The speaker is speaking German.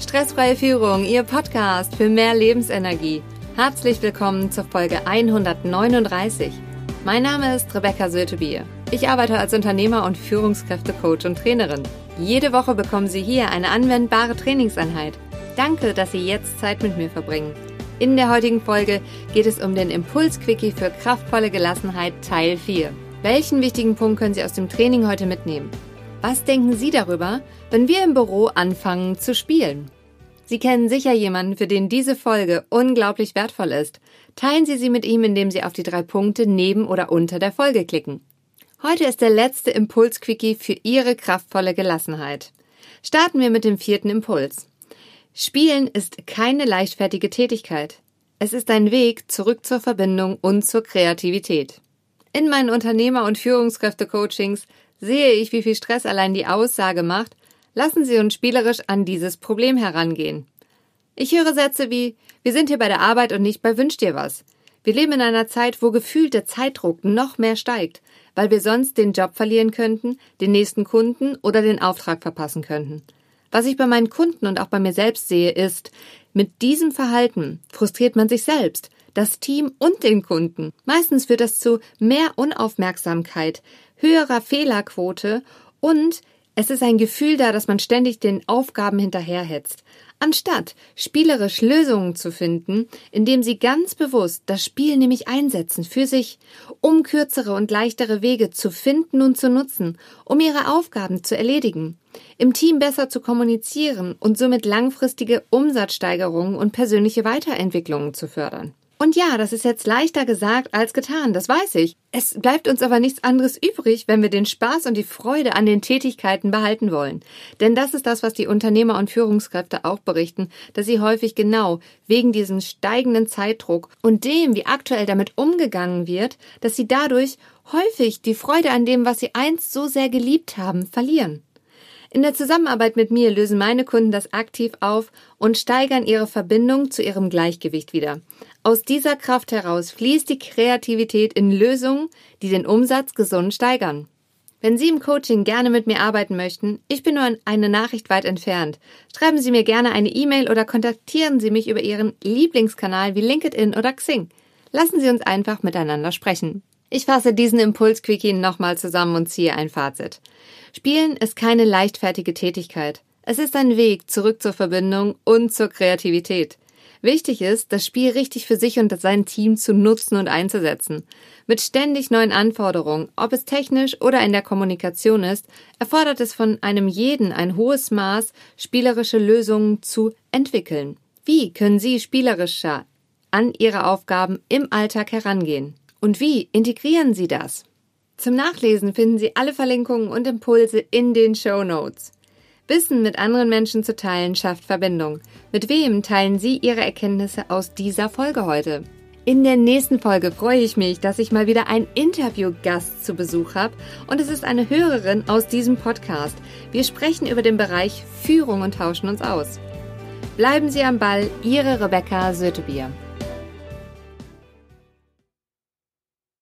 Stressfreie Führung, Ihr Podcast für mehr Lebensenergie. Herzlich willkommen zur Folge 139. Mein Name ist Rebecca Sötebier. Ich arbeite als Unternehmer und Führungskräftecoach und Trainerin. Jede Woche bekommen Sie hier eine anwendbare Trainingseinheit. Danke, dass Sie jetzt Zeit mit mir verbringen. In der heutigen Folge geht es um den Impuls-Quickie für kraftvolle Gelassenheit Teil 4. Welchen wichtigen Punkt können Sie aus dem Training heute mitnehmen? Was denken Sie darüber, wenn wir im Büro anfangen zu spielen? Sie kennen sicher jemanden, für den diese Folge unglaublich wertvoll ist. Teilen Sie sie mit ihm, indem Sie auf die drei Punkte neben oder unter der Folge klicken. Heute ist der letzte Impuls-Quickie für Ihre kraftvolle Gelassenheit. Starten wir mit dem vierten Impuls. Spielen ist keine leichtfertige Tätigkeit. Es ist ein Weg zurück zur Verbindung und zur Kreativität. In meinen Unternehmer- und Führungskräfte-Coachings sehe ich, wie viel Stress allein die Aussage macht, lassen Sie uns spielerisch an dieses Problem herangehen. Ich höre Sätze wie, wir sind hier bei der Arbeit und nicht bei Wünsch dir was. Wir leben in einer Zeit, wo gefühlt der Zeitdruck noch mehr steigt, weil wir sonst den Job verlieren könnten, den nächsten Kunden oder den Auftrag verpassen könnten. Was ich bei meinen Kunden und auch bei mir selbst sehe, ist, mit diesem Verhalten frustriert man sich selbst, das Team und den Kunden. Meistens führt das zu mehr Unaufmerksamkeit, höherer Fehlerquote und es ist ein Gefühl da, dass man ständig den Aufgaben hinterherhetzt. Anstatt spielerisch Lösungen zu finden, indem sie ganz bewusst das Spiel nämlich einsetzen für sich, um kürzere und leichtere Wege zu finden und zu nutzen, um ihre Aufgaben zu erledigen, im Team besser zu kommunizieren und somit langfristige Umsatzsteigerungen und persönliche Weiterentwicklungen zu fördern. Und ja, das ist jetzt leichter gesagt als getan, das weiß ich. Es bleibt uns aber nichts anderes übrig, wenn wir den Spaß und die Freude an den Tätigkeiten behalten wollen. Denn das ist das, was die Unternehmer und Führungskräfte auch berichten, dass sie häufig genau wegen diesem steigenden Zeitdruck und dem, wie aktuell damit umgegangen wird, dass sie dadurch häufig die Freude an dem, was sie einst so sehr geliebt haben, verlieren. In der Zusammenarbeit mit mir lösen meine Kunden das aktiv auf und steigern ihre Verbindung zu ihrem Gleichgewicht wieder. Aus dieser Kraft heraus fließt die Kreativität in Lösungen, die den Umsatz gesund steigern. Wenn Sie im Coaching gerne mit mir arbeiten möchten, ich bin nur eine Nachricht weit entfernt. Schreiben Sie mir gerne eine E-Mail oder kontaktieren Sie mich über Ihren Lieblingskanal wie LinkedIn oder Xing. Lassen Sie uns einfach miteinander sprechen. Ich fasse diesen Impuls-Quickie nochmal zusammen und ziehe ein Fazit. Spielen ist keine leichtfertige Tätigkeit. Es ist ein Weg zurück zur Verbindung und zur Kreativität. Wichtig ist, das Spiel richtig für sich und sein Team zu nutzen und einzusetzen. Mit ständig neuen Anforderungen, ob es technisch oder in der Kommunikation ist, erfordert es von einem jeden ein hohes Maß, spielerische Lösungen zu entwickeln. Wie können Sie spielerischer an Ihre Aufgaben im Alltag herangehen? Und wie integrieren Sie das? Zum Nachlesen finden Sie alle Verlinkungen und Impulse in den Show Notes. Wissen mit anderen Menschen zu teilen schafft Verbindung. Mit wem teilen Sie Ihre Erkenntnisse aus dieser Folge heute? In der nächsten Folge freue ich mich, dass ich mal wieder einen Interviewgast zu Besuch habe und es ist eine Hörerin aus diesem Podcast. Wir sprechen über den Bereich Führung und tauschen uns aus. Bleiben Sie am Ball, Ihre Rebecca Sötebier.